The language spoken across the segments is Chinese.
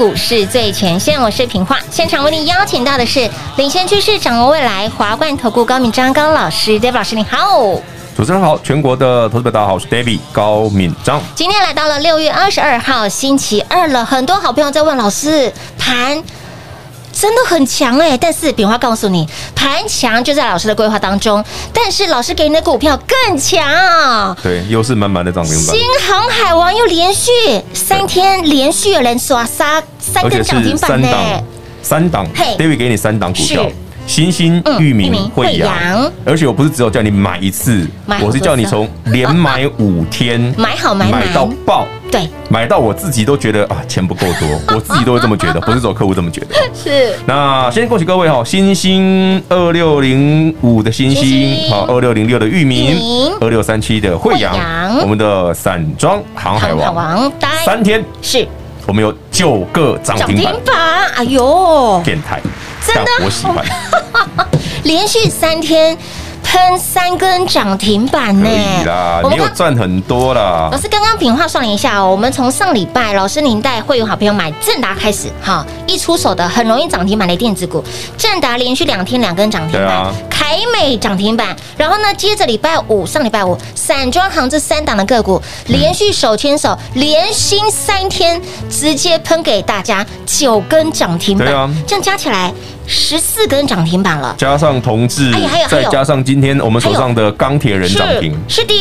股市最前线，我是平化，现场为您邀请到的是领先趋势、掌握未来华冠投顾高敏章高老师，David 老师，你好。主持人好，全国的投资者大家好，我是 David 高敏章。今天来到了六月二十二号星期二了，很多好朋友在问老师盘。真的很强哎，但是炳花告诉你，盘强就在老师的规划当中，但是老师给你的股票更强，对，又是满满的涨停板。新航海王又连续三天连续有人刷三三根涨停板呢，三档，David 给你三档股票。新兴、裕民、慧洋，而且我不是只有叫你买一次，我是叫你从连买五天，买好买买。到爆，对，买到我自己都觉得啊钱不够多，我自己都会这么觉得，不是只有客户这么觉得。是。那先恭喜各位哈，星星二六零五的星星，好二六零六的域名，二六三七的惠阳，我们的散装航海王，三天。是，我们有九个涨停板，哎呦，变态。真的，我喜欢，连续三天。喷三根涨停板呢，我们有赚很多啦。老师刚刚平话算了一下哦，我们从上礼拜老师您带会员好朋友买正达开始，哈，一出手的很容易涨停板的电子股，正达连续两天两根涨停板，凯美涨停板，然后呢，接着礼拜五上礼拜五散装行这三档的个股连续手牵手，连新三天直接喷给大家九根涨停板，这样加起来。十四根涨停板了，加上同志，再加上今天我们手上的钢铁人涨停，是的，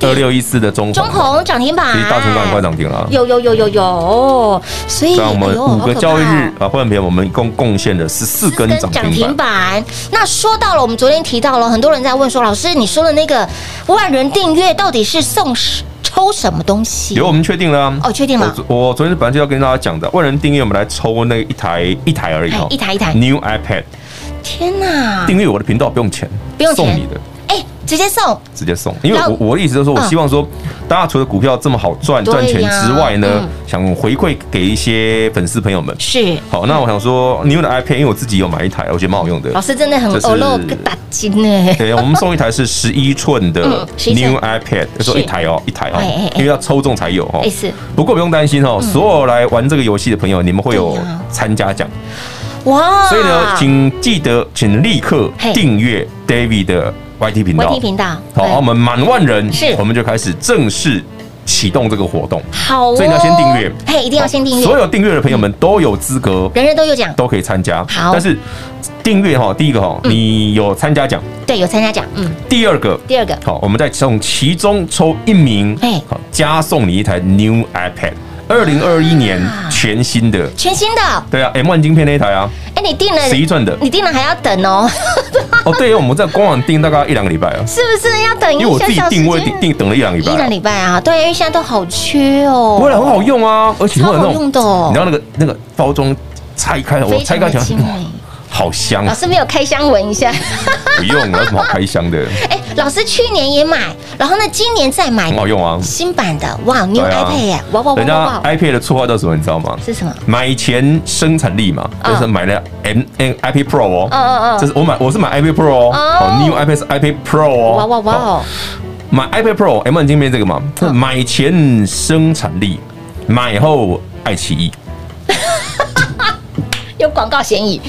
二六一四的中中红涨停板，大成钢也快涨停了，有有有有有，所以在我们五个交易日啊，会员朋友我们一共贡献了十四根涨停板。那说到了，我们昨天提到了，很多人在问说，老师你说的那个万人订阅到底是送什？抽什么东西？有，我们确定了哦，确定了。我昨天本来就要跟大家讲的，万人订阅，我们来抽那一台一台而已，一台一台 New iPad 天哪！订阅我的频道不用钱，不用钱送你的。直接送，直接送，因为我我的意思就是说，我希望说，大家除了股票这么好赚赚钱之外呢，想回馈给一些粉丝朋友们。是，好，那我想说，new 的 iPad，因为我自己有买一台，我觉得蛮好用的。老师真的很欧露个大金呢。对，我们送一台是十一寸的 new iPad，说一台哦，一台哦，因为要抽中才有哦。不过不用担心哦，所有来玩这个游戏的朋友，你们会有参加奖。哇！所以呢，请记得，请立刻订阅 David 的。YT 频道，YT 频道，好，我们满万人，是，我们就开始正式启动这个活动。好，所以你要先订阅，嘿，一定要先订阅。所有订阅的朋友们都有资格，人人都有奖，都可以参加。好，但是订阅哈，第一个哈，你有参加奖，对，有参加奖，嗯。第二个，第二个，好，我们再从其中抽一名，哎，好，加送你一台 New iPad。二零二一年全新的，全新的，对啊，M1 晶片那一台啊，哎，你订了十一寸的，你订了还要等哦。哦，对，我们在官网订大概一两个礼拜啊，是不是要等？因为我自己订位订订等了一两个礼拜，一两礼拜啊，对，因为现在都好缺哦。不会，很好用啊，而且很好用的，你知道那个那个包装拆开，我拆开起来，好香。老师没有开箱闻一下，不用，有什么好开箱的？哎。老师去年也买，然后呢，今年再买，很好用啊，新版的哇，New iPad 耶，哇哇哇！人家 iPad 的绰号叫什么？你知道吗？是什么？买前生产力嘛，就是买了 M N iPad Pro 哦，嗯嗯嗯，这是我买，我是买 iPad Pro 哦，New iPad 是 iPad Pro 哦，哇哇哇哦，买 iPad Pro M1 晶片这个嘛，买前生产力，买后爱奇艺，有广告嫌疑。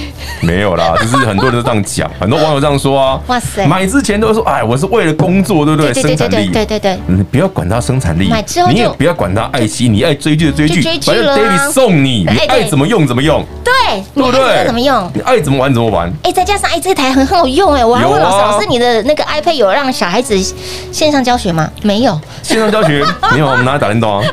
没有啦，就是很多人都这样讲，很多网友这样说啊。哇塞！买之前都说，哎，我是为了工作，对不对？生产力，对对对。你不要管它生产力，买之后你也不要管它爱惜，你爱追剧的追剧，反正 David 送你，你爱怎么用怎么用。对，对不对？怎么用？你爱怎么玩怎么玩。哎，再加上哎，这台很好用哎，我还问老师，老师你的那个 iPad 有让小孩子线上教学吗？没有。线上教学 没有，我们拿来打电动啊。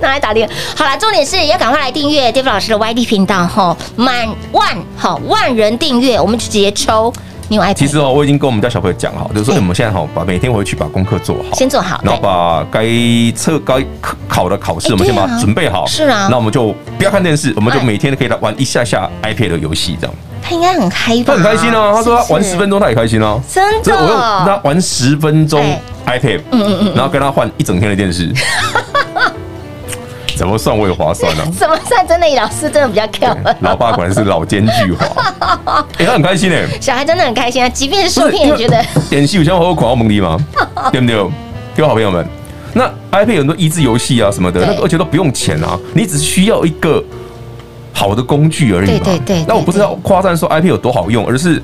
拿来打电。好了，重点是要赶快来订阅 David 老师的 YD 频道哈，满万好万人订阅，我们就直接抽。你有 iPad？其实哦，我已经跟我们家小朋友讲好，就是说我们现在好把每天回去把功课做好，先做好，然后把该测该考的考试，我们先把它准备好。是啊，那我们就不要看电视，我们就每天都可以来玩一下下 iPad 的游戏，这样。他应该很开，他很开心啊！他说他玩十分钟他也开心啊，真的。我用他玩十分钟 iPad，嗯嗯嗯，然后跟他换一整天的电视。怎么算我也划算呢？怎么算真的？老师真的比较强。老爸果然是老奸巨猾。哎，他很开心哎。小孩真的很开心啊，即便是受骗也觉得。演戏有像我狂傲蒙迪吗？对不对？各位好朋友们，那 iPad 有很多益智游戏啊什么的，那个而且都不用钱啊，你只需要一个好的工具而已嘛。对对对。那我不是要夸赞说 iPad 有多好用，而是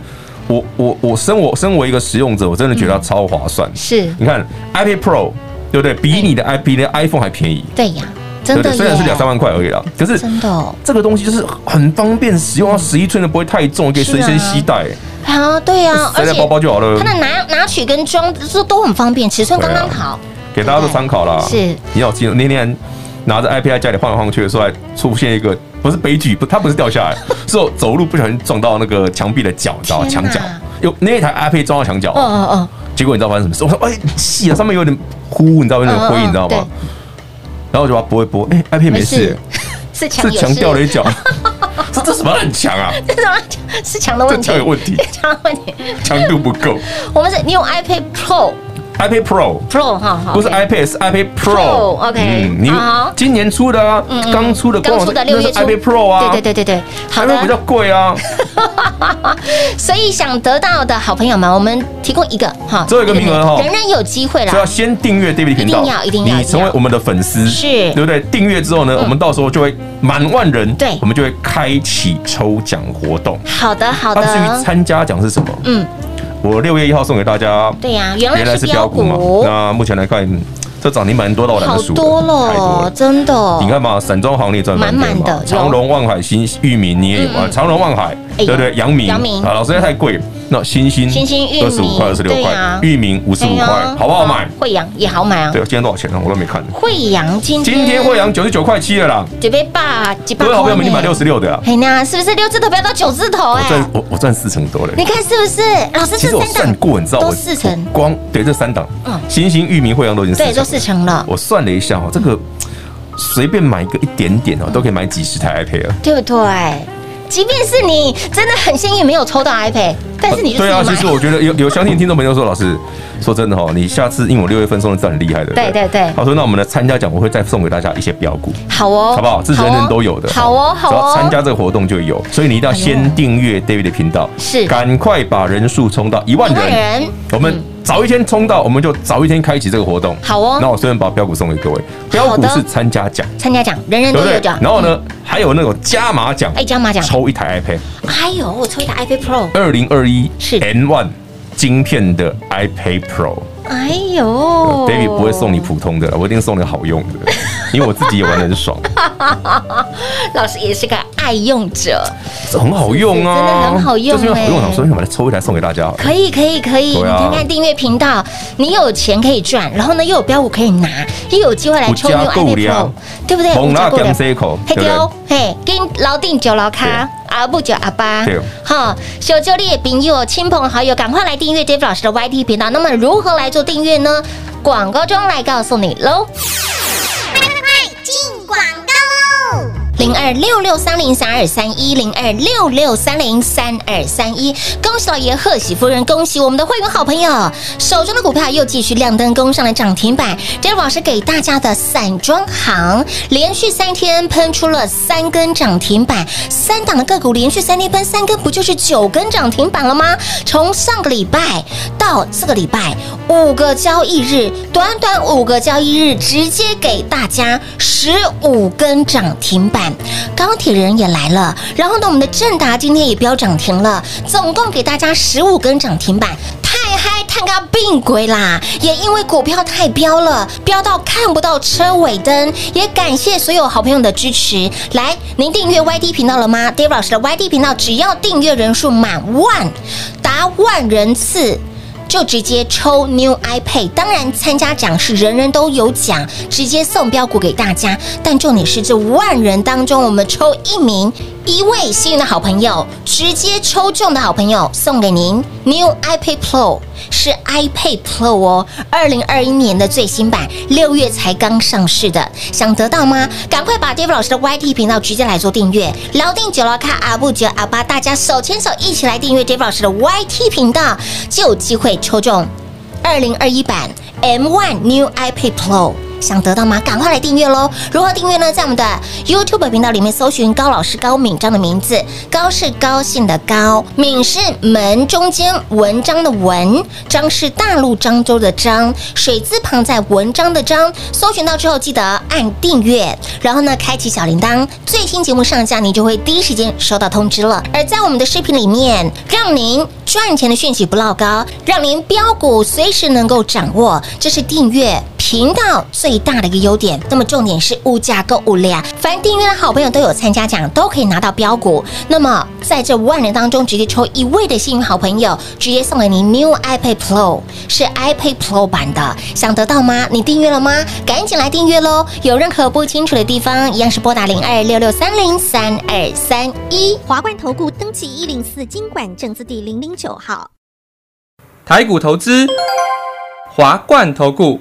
我我我身我身为一个使用者，我真的觉得它超划算。是，你看 iPad Pro 对不对？比你的 iPad 的 iPhone 还便宜。对呀。对的，虽然是两三万块而已啦，可是真的这个东西就是很方便使用，它十一寸的不会太重，可以随身携带。啊，对呀，塞在包包就好了。它的拿拿取跟装这都很方便，尺寸刚刚好，给大家做参考啦。是，你好记得那天拿着 iPad 在家里晃来晃去的时候，还出现一个不是悲剧，不，它不是掉下来，是我走路不小心撞到那个墙壁的角，你知道吗？墙角。有那一台 iPad 撞到墙角，嗯嗯嗯，结果你知道发生什么事？我说哎，细了，上面有点糊，你知道有点灰，你知道吗？然后我就把它拨一拨，哎，iPad 没事，是强是墙掉了一角，这这什么很强啊？这什么是墙的问题？墙有问题，墙问题，强度不够。我们是你用 iPad Pro。iPad Pro Pro 哈，不是 iPad，是 iPad Pro。OK，你今年出的啊，刚出的，刚出的六月出 iPad Pro 啊，对对对对对，好的，比较贵啊。所以想得到的好朋友们，我们提供一个哈，最后一个名额哈，人人有机会啦。要先订阅 David 频道，一定要一定要，你成为我们的粉丝是，对不对？订阅之后呢，我们到时候就会满万人，对，我们就会开启抽奖活动。好的好的。至于参加奖是什么？嗯。我六月一号送给大家，对呀，原来是标股嘛。那目前来看，这涨停板多到我懒得数，多了，真的。你看嘛，散装行列赚满满的，长隆、万海、新裕民你也有啊，长隆、万海，对不对？阳明，阳明啊，老师太贵。那新兴，新兴二十五块，二十六块，域名五十五块，好不好买？惠阳也好买啊。对，今天多少钱呢？我都没看。惠阳今今天惠阳九十九块七了啦。准备八几百。各位好朋友们，你买六十六的啊？哎呀，是不是六字头不要到九字头？哎，我赚我我赚四成多了。你看是不是？老师其实我算过，你知道我四成。光对这三档，嗯，星星域名惠阳都已经对都四成了。我算了一下哦，这个随便买一个一点点哦，都可以买几十台 iPad 了，对不对？即便是你真的很幸运没有抽到 iPad，但是你就对啊，其实我觉得有有相信听众朋友说，老师说真的哈，你下次因为我六月份送的是很厉害的，对对对。他说那我们的参加奖我会再送给大家一些标股，好哦，好不好？是人人都有的，好哦，好哦。参加这个活动就有，所以你一定要先订阅 David 的频道，是，赶快把人数冲到一万人，我们。早一天冲到，我们就早一天开启这个活动。好哦，那我顺便把标股送给各位。标股是参加奖，参加奖，人人都有奖。然后呢，还有那种加码奖，哎，加码奖，抽一台 iPad。哎呦，我抽一台 iPad Pro，二零二一是 N One 晶片的 iPad Pro。哎呦，David 不会送你普通的，我一定送你好用的，因为我自己也玩的很爽。老师也是个爱用者，这很好用啊，真的很好用，就是因为好用，所以想把它抽一台送给大家。可以，可以，可以，你看看订阅频道，你有钱可以赚，然后呢又有标股可以拿，又有机会来抽用 iPad Pro，对不对？蒙拉甘 C 口，嘿丢，嘿，跟老定九老卡。阿布九阿八，好，小教练朋友、亲朋好友，赶快来订阅 Dave 老师的 YT 频道。那么如何来做订阅呢？广告中来告诉你喽。bằng 零二六六三零三二三一零二六六三零三二三一，恭喜老爷，贺喜夫人，恭喜我们的会员好朋友，手中的股票又继续亮灯，攻上了涨停板。这是老师给大家的散装行，连续三天喷出了三根涨停板，三档的个股连续三天喷三根，不就是九根涨停板了吗？从上个礼拜到这个礼拜，五个交易日，短短五个交易日，直接给大家十五根涨停板。钢铁人也来了，然后呢，我们的正达今天也飙涨停了，总共给大家十五根涨停板，太嗨，太高并归啦！也因为股票太飙了，飙到看不到车尾灯，也感谢所有好朋友的支持。来，您订阅 YT 频道了吗？Dave 老师的 YT 频道，只要订阅人数满万，达万人次。就直接抽 New iPad，当然参加奖是人人都有奖，直接送标股给大家。但重点是这万人当中，我们抽一名。一位幸运的好朋友，直接抽中的好朋友送给您。New iPad Pro，是 iPad Pro 哦，二零二一年的最新版，六月才刚上市的，想得到吗？赶快把 Dave 老师的 YT 频道直接来做订阅，老定九老卡阿布九阿巴，大家手牵手一起来订阅 Dave 老师的 YT 频道，就有机会抽中二零二一版 M1 New iPad Pro。想得到吗？赶快来订阅喽！如何订阅呢？在我们的 YouTube 频道里面搜寻高老师高敏章的名字，高是高兴的高，敏是门中间文章的文，章是大陆漳州的漳，水字旁在文章的章。搜寻到之后记得按订阅，然后呢，开启小铃铛，最新节目上架你就会第一时间收到通知了。而在我们的视频里面，让您赚钱的讯息不落高，让您标股随时能够掌握，这是订阅频道最大的一个优点，那么重点是物价够物量，凡订阅的好朋友都有参加奖，都可以拿到标股。那么在这万人当中，直接抽一位的幸运好朋友，直接送给您 New iPad Pro，是 iPad Pro 版的，想得到吗？你订阅了吗？赶紧来订阅喽！有任何不清楚的地方，一样是拨打零二六六三零三二三一华冠投顾登记一零四经管证字第零零九号，台股投资华冠投顾。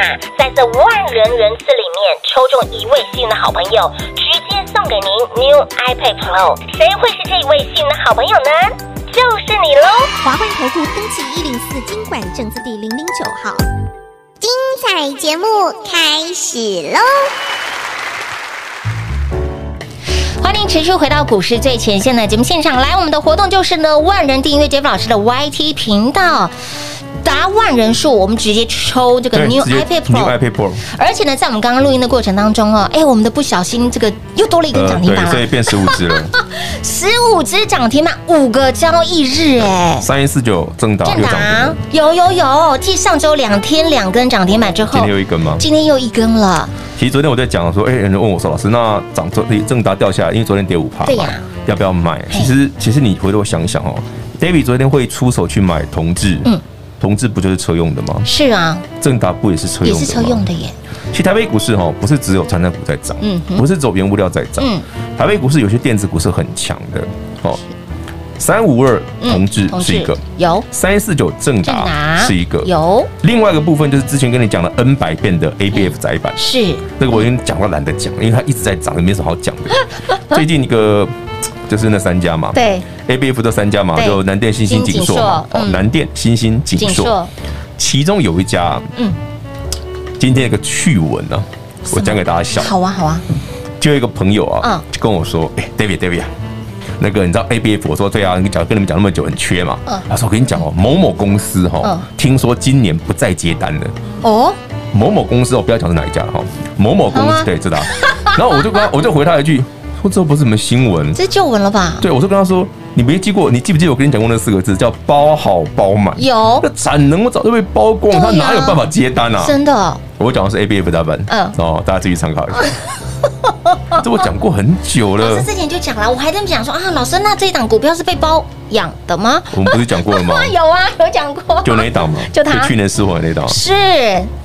在这万人人次里面抽中一位幸运的好朋友，直接送给您 New iPad Pro。谁会是这一位幸运的好朋友呢？就是你喽！华冠投顾登记一零四经管证字第零零九号。精彩节目开始喽！欢迎持续回到股市最前线的节目现场，来，我们的活动就是呢，万人订阅 Jeff 老师的 YT 频道。达万人数，我们直接抽这个 New iPad Pro，而且呢，在我们刚刚录音的过程当中哦，哎，我们的不小心这个又多了一根涨停板，所以变十五只了，十五只涨停板，五个交易日，哎，三一四九正达正达？有有有，继上周两天两根涨停板之后，今天又一根吗？今天又一根了。其实昨天我在讲说，哎，有人问我说，老师，那涨昨正达掉下来，因为昨天跌五趴，对呀，要不要买？其实其实你回头想想哦，David 昨天会出手去买同志，嗯。同志不就是车用的吗？是啊，正达不也是车用的吗？也是车用的耶。其实台北股市哈，不是只有传产股在涨，嗯，不是走原物料在涨，嗯，台北股市有些电子股是很强的，哦，三五二同志是一个，有三四九正达是一个，有另外一个部分就是之前跟你讲了 N 百遍的 ABF 窄板，是那个我已经讲到懒得讲，因为它一直在涨，也没什么好讲的。最近一个。就是那三家嘛，对，A B F 这三家嘛，就南电、新兴、景硕嘛，哦，南电、新兴、景硕，其中有一家，嗯，今天有个趣闻呢，我讲给大家笑。好啊，好啊，就一个朋友啊，就跟我说，哎，David，David 啊，那个你知道 A B F？我说对啊，你讲跟你们讲那么久很缺嘛，他说我跟你讲哦，某某公司哈，听说今年不再接单了。哦，某某公司哦，不要讲是哪一家哈，某某公司对，知道。然后我就跟他，我就回他一句。说这不是什么新闻，这是旧闻了吧？对，我就跟他说，你没记过，你记不记得我跟你讲过那四个字叫包好包满？有，那产能我早就被包光，他哪有办法接单啊？真的，我讲的是 A B F 大盘，嗯，哦，大家自己参考一下。这我讲过很久了，老师之前就讲了，我还在讲说啊，老师，那这一档股票是被包养的吗？我们不是讲过了吗？有啊，有讲过，就那一档嘛，就他去年失火的那档，是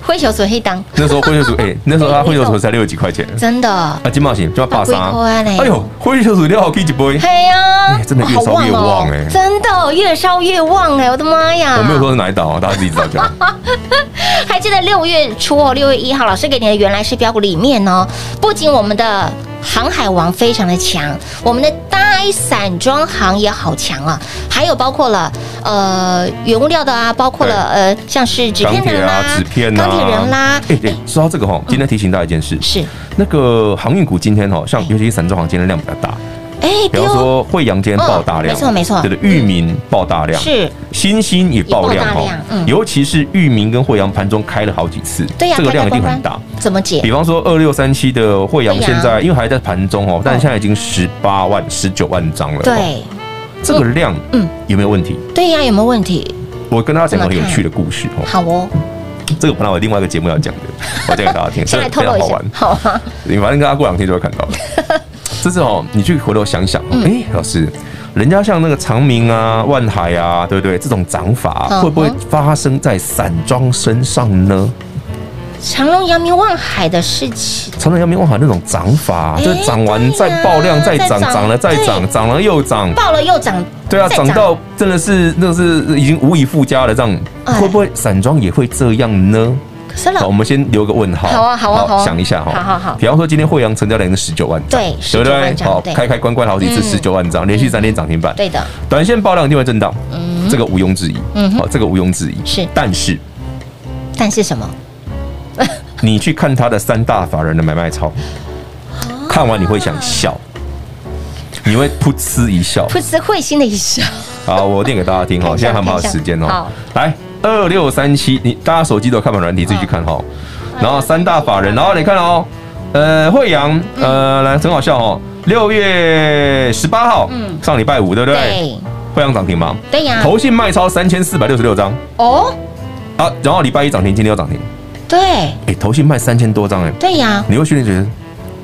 灰球属黑档。那时候灰球属哎，那时候他灰球属才六十几块钱，真的。啊，金茂型就要八杀，哎呦，灰球属六好 K 几波，嘿呀，真的越烧越旺哎，真的越烧越旺哎，我的妈呀！我没有说是哪一档啊，大家自己知道就好。还记得六月初哦，六月一号，老师给你的原来是标股里面哦，不仅我们的。航海王非常的强，我们的大散装行也好强啊，还有包括了呃原物料的啊，包括了呃像是纸片人啦、纸片、钢铁人啦。哎哎，说到这个哈，今天提醒大家一件事，是那个航运股今天哈，像尤其是散装行今天量比较大。哎，比方说惠阳今天爆大量，没错没错，对的，域名爆大量，是。新星也爆量哈，尤其是域名跟惠阳盘中开了好几次，对呀，这个量一定很大。怎么解？比方说二六三七的惠阳现在因为还在盘中哦，但是现在已经十八万、十九万张了，对，这个量嗯。有没有问题？对呀，有没有问题？我跟大家讲个很有趣的故事哦。好哦，这个本来我另外一个节目要讲的，我讲给大家听，先来透露一下，好啊，你反正跟他过两天就会看到。这是哦，你去回头想想，哎，老师，人家像那个长明啊、万海啊，对不对？这种涨法会不会发生在散装身上呢？长隆、阳明、万海的事情，长隆、阳明、万海那种涨法，就是涨完再爆量，再涨，涨了再涨，涨了又涨，爆了又涨，对啊，涨到真的是那是已经无以复加了，这样会不会散装也会这样呢？好，我们先留个问号。好啊，好啊，好，想一下哈。好好好。比方说，今天惠阳成交量是十九万张，对，对不对？好，开开关关好几次，十九万张，连续三天涨停板。对的。短线爆量一定会震荡，嗯，这个毋庸置疑。嗯，好，这个毋庸置疑。是，但是，但是什么？你去看他的三大法人的买卖操，看完你会想笑，你会噗嗤一笑，噗嗤会心的一笑。好，我念给大家听哈，现在还没有时间哦。好，来。二六三七，你大家手机都有看盘软体，自己去看哈。然后三大法人，然后你看哦，呃，惠阳，呃，来很好笑哦。六月十八号，嗯，上礼拜五，对不对？对。慧洋涨停吗？对呀。投信卖超三千四百六十六张。哦。啊，然后礼拜一涨停，今天又涨停。对。哎，投信卖三千多张哎。对呀。你会训练觉得？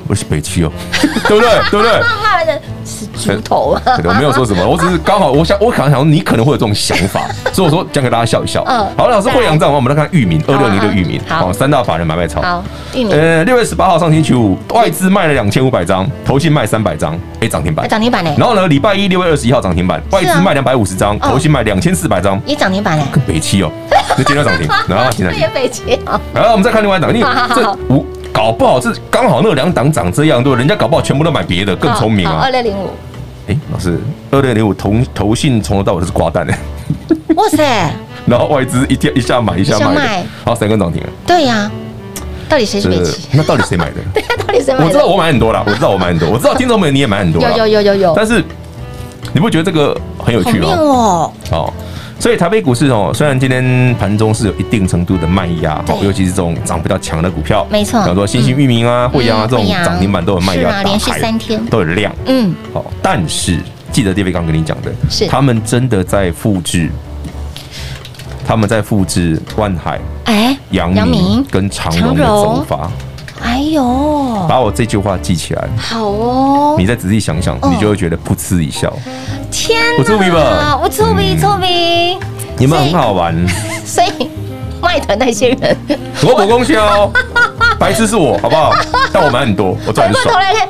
我是北区哦，对不对？对不对？骂的是猪头啊！我没有说什么，我只是刚好，我想，我可能想，你可能会有这种想法，所以我说讲给大家笑一笑。嗯，好，老师会阳账，我们来看裕民二六零的裕民，好，三大法人买卖超。好，裕民。呃，六月十八号上星期五，外资卖了两千五百张，投信卖三百张，哎，涨停板，涨停板呢。然后呢，礼拜一六月二十一号涨停板，外资卖两百五十张，投信卖两千四百张，也涨停板呢。跟北七哦，那今天涨停，然后今天也北七。然后我们再看另外一档，因为这五。搞不好是刚好那两档长这样，对，人家搞不好全部都买别的，更聪明啊。二六零五，哎，老师，二六零五投投信从头到尾都是挂单的。哇塞！然后外资一天一下买一下卖，好三根涨停了。对呀，到底谁是没起？那到底谁买的？对呀，到底谁买？我知道我买很多啦，我知道我买很多，我知道听众朋友你也买很多。有有有有有。但是你不觉得这个很有趣哦？哦。所以台北股市哦，虽然今天盘中是有一定程度的卖压，尤其是这种涨比较强的股票，没错，比如说新兴、域名啊、惠阳啊这种涨停板都有卖压，连续三天。都有量。嗯，好，但是记得 David 刚跟你讲的，是。他们真的在复制，他们在复制万海、哎、阳明跟长荣的走法。哎呦，把我这句话记起来，好哦。你再仔细想想，你就会觉得噗嗤一笑。天哪，我聪明吧？我聪明，聪明。你们很好玩，所以 卖团那些人，我补功销，白痴是我，好不好？但我买很多，我赚很爽。下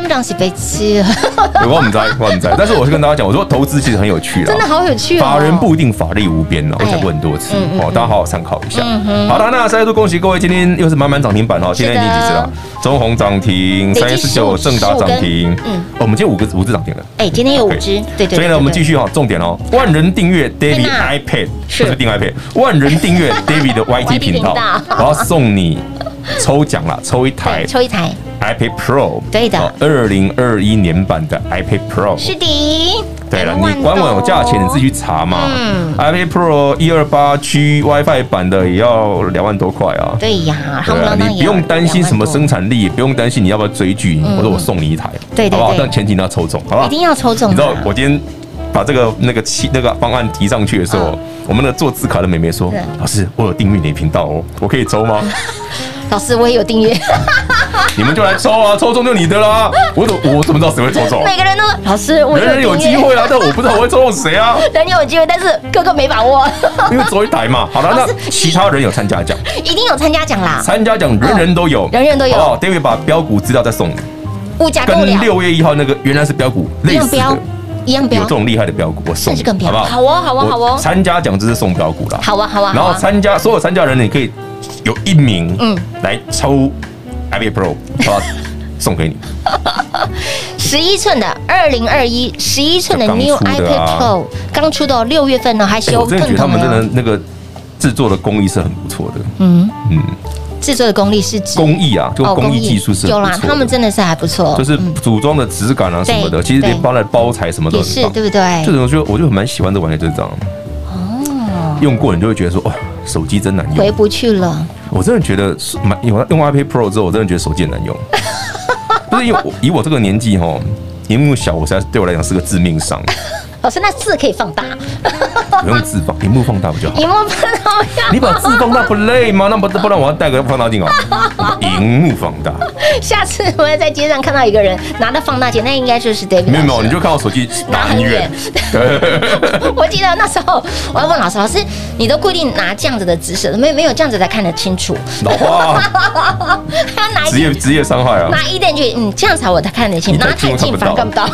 面两是飞机，我不知道，我不知道。但是我是跟大家讲，我说投资其实很有趣的，真的好有趣。法人不一定法力无边哦，我讲过很多次哦，大家好好参考一下。好的，那再度恭喜各位，今天又是满满涨停板哦。今天已经几只了？中红涨停，三一四九正达涨停。嗯，我们今天五个五只涨停了。哎，今天有五只，对对。所以呢，我们继续哈，重点哦，万人订阅 David iPad，不是订 iPad，万人订阅 David 的 YT 频道，我要送你抽奖了，抽一台，抽一台。iPad Pro，对的，二零二一年版的 iPad Pro，是的。对了，你官网有价钱，你自己去查嘛。嗯，iPad Pro 一二八 G WiFi 版的也要两万多块啊。对呀，对啊，你不用担心什么生产力，也不用担心你要不要追剧，我说我送你一台，对，好不好？但前提你要抽中，好吧？一定要抽中。你知道我今天把这个那个期那个方案提上去的时候，我们的做字卡的妹妹说：“老师，我有订阅你的频道哦，我可以抽吗？” 老师，我也有订阅。你们就来抽啊，抽中就你的啦。我怎我怎么知道谁会抽中？每个人都老师，我人人有机会啊，但我不知道我会抽中谁啊。人人有机会，但是哥哥没把握。因为抽一台嘛。好了，那其他人有参加奖，一定有参加奖啦。参加奖人人都有，人人都有。好，David 把标股资料再送你。物价跟六月一号那个原来是标股类似的，一样标，有这种厉害的标股，我送你，好不好？好哦，好哦，好哦。参加奖就是送标股啦。好啊，好啊。然后参加所有参加人，你可以有一名嗯来抽 iPad Pro？送给你，十一寸的二零二一，十一寸的 New iPad Pro 刚出的，六月份呢还是有更多的。他们真的那个制作的工艺是很不错的。嗯嗯，制作的工艺是指工艺啊，就工艺技术是有啦，他们真的是还不错，就是组装的质感啊什么的，其实连包来包材什么都是，对不对？这种我觉得我就蛮喜欢这玩意，就是这张。哦，用过你就会觉得说，哇，手机真难用，回不去了。我真的觉得买用用 iPad Pro 之后，我真的觉得手机很难用。不是因为我以我这个年纪哈，屏幕小，我实在对我来讲是个致命伤。老师，那字可以放大？不用字放，屏幕放大不就好？屏幕放大，你把字放大不累吗？那不不然我要带个放大镜哦。屏幕放大。下次我要在街上看到一个人拿着放大镜，那应该就是 David。没有没有，你就看我手机拿很远。我记得那时候我要问老师，老师你都固定拿这样子的姿势，没没有这样子才看得清楚？老花。他拿职业职业伤害啊！拿一点去，嗯，这样才我才看得清，拿太近反而看不到。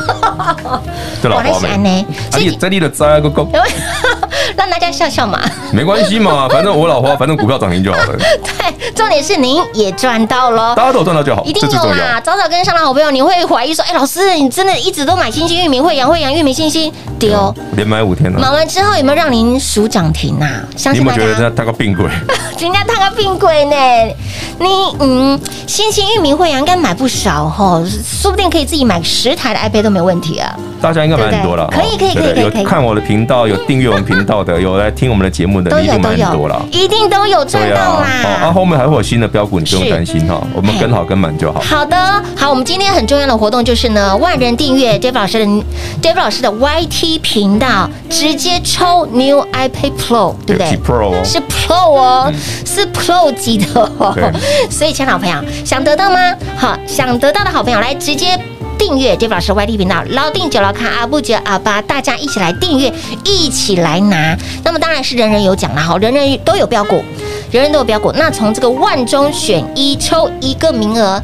这老花没。你在你的在 让大家笑笑嘛，没关系嘛，反正我老花，反正股票涨停就好了。对，重点是您也赚到了，大家都赚到就好，一定有啦。早早跟上的好朋友，你会怀疑说，哎，老师，你真的一直都买新兴、裕民、慧洋、慧洋、裕民、新兴丢，连买五天了。买完之后有没有让您数涨停呐？你有没有觉得人家他个病鬼？人家他个病鬼呢？你嗯，新兴、裕民、慧洋应该买不少哈，说不定可以自己买十台的 iPad 都没问题啊。大家应该买很多了，可以可以可以。有看我的频道，有订阅我们频道的，有来听我们的节目的，一定买很多了，一定都有赚到啦。啊，后面还会有新的标股，你不用担心哈，我们跟好跟满就好。好的，好，我们今天很重要的活动就是呢，万人订阅 David 老师的 David 老师的 YT 频道，直接抽 New iPad Pro，对不对？Pro 是 Pro 哦，是 Pro 级的哦。所以，亲爱的朋友，想得到吗？好，想得到的好朋友来直接。订阅 David 老师 YT 频道，老定九老看阿布九阿八，大家一起来订阅，一起来拿。那么当然是人人有奖啦，好，人人都有标股，人人都有标股。那从这个万中选一抽一个名额，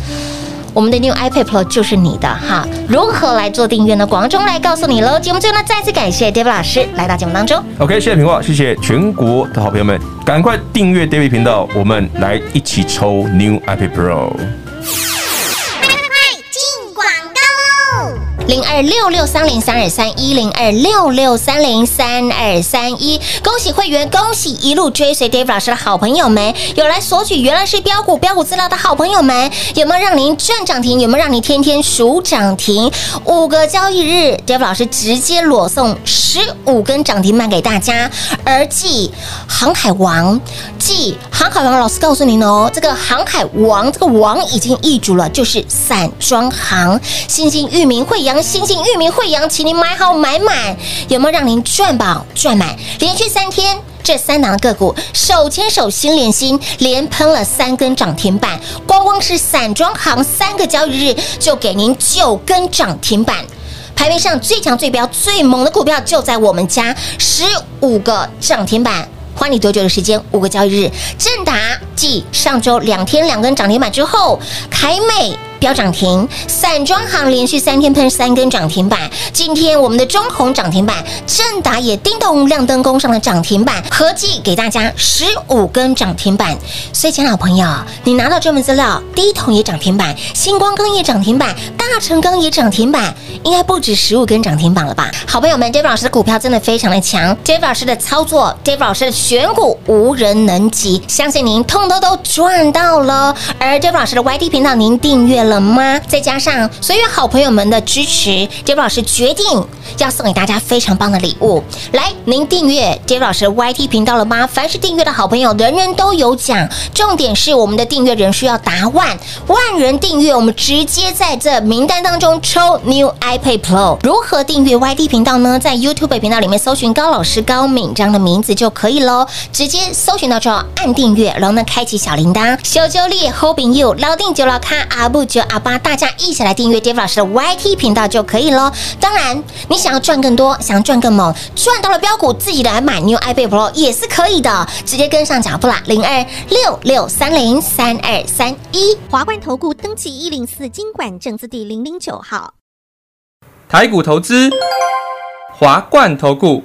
我们的 New iPad Pro 就是你的哈。如何来做订阅呢？广中来告诉你喽。节目最后呢，再次感谢 David 老师来到节目当中。OK，谢谢平话，谢谢全国的好朋友们，赶快订阅 David 频道，我们来一起抽 New iPad Pro。零二六六三零三二三一零二六六三零三二三一，恭喜会员，恭喜一路追随 Dave 老师的好朋友们，有来索取原来是标股标股资料的好朋友们，有没有让您赚涨停？有没有让你天天数涨停？五个交易日，Dave 老师直接裸送十五根涨停板给大家，而继航海王，继航海王老师告诉您哦，这个航海王这个王已经易主了，就是散装航，新兴、裕民、慧洋。新兴、裕民、慧洋，请您买好买满，有没有让您赚饱赚满？连续三天，这三档个股手牵手心连心，连喷了三根涨停板，光光是散装行三个交易日就给您九根涨停板。排名上最强、最飙、最猛的股票就在我们家，十五个涨停板，花你多久的时间？五个交易日，正达继上周两天两根涨停板之后，凯美。飙涨停，散装行连续三天喷三根涨停板。今天我们的中红涨停板，正达也叮咚亮灯攻上了涨停板，合计给大家十五根涨停板。所以，亲爱的朋友，你拿到这份资料，第一桶也涨停板，星光钢也涨停板，大成钢也涨停板，应该不止十五根涨停板了吧？好朋友们，David 老师的股票真的非常的强，David 老师的操作，David 老师的选股无人能及，相信您通通都赚到了。而 David 老师的 YT 频道，您订阅了。了吗？再加上所有好朋友们的支持，David 老师决定要送给大家非常棒的礼物。来，您订阅 David 老师的 YT 频道了吗？凡是订阅的好朋友，人人都有奖。重点是我们的订阅人数要达万，万人订阅，我们直接在这名单当中抽 New iPad Pro。如何订阅 YT 频道呢？在 YouTube 频道里面搜寻高老师高敏章的名字就可以喽。直接搜寻到之后按订阅，然后呢开启小铃铛。小周丽 Hoping You 老定就老看阿布九。阿巴，大家一起来订阅 David 老师的 YT 频道就可以喽。当然，你想要赚更多，想要赚更猛，赚到了标股，自己来买 New iPad Pro 也是可以的，直接跟上脚步啦。零二六六三零三二三一，华冠投顾登记一零四经管证字第零零九号，台股投资，华冠投顾。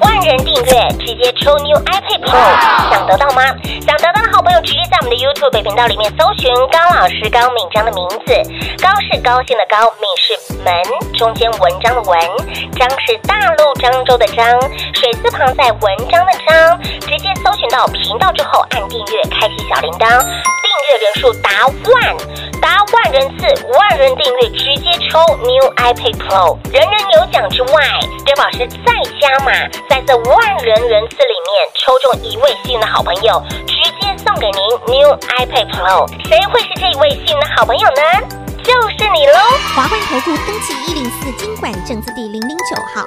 万人订阅，直接抽 New iPad Pro，想得到吗？想得到的好朋友，直接在我们的 YouTube 频道里面搜寻高老师高敏章的名字，高是高兴的高，敏是门中间文章的文，章是大陆漳州的漳，水字旁在文章的章，直接搜寻到频道之后按订阅，开启小铃铛，订阅人数达万，达万人次，万人订阅，直接抽 New iPad Pro，人人有奖之外，对老师再加码。在这万人人次里面抽中一位幸运的好朋友，直接送给您 New iPad Pro。谁会是这一位幸运的好朋友呢？就是你喽！华冠投顾登记一零四金管证字第零零九号。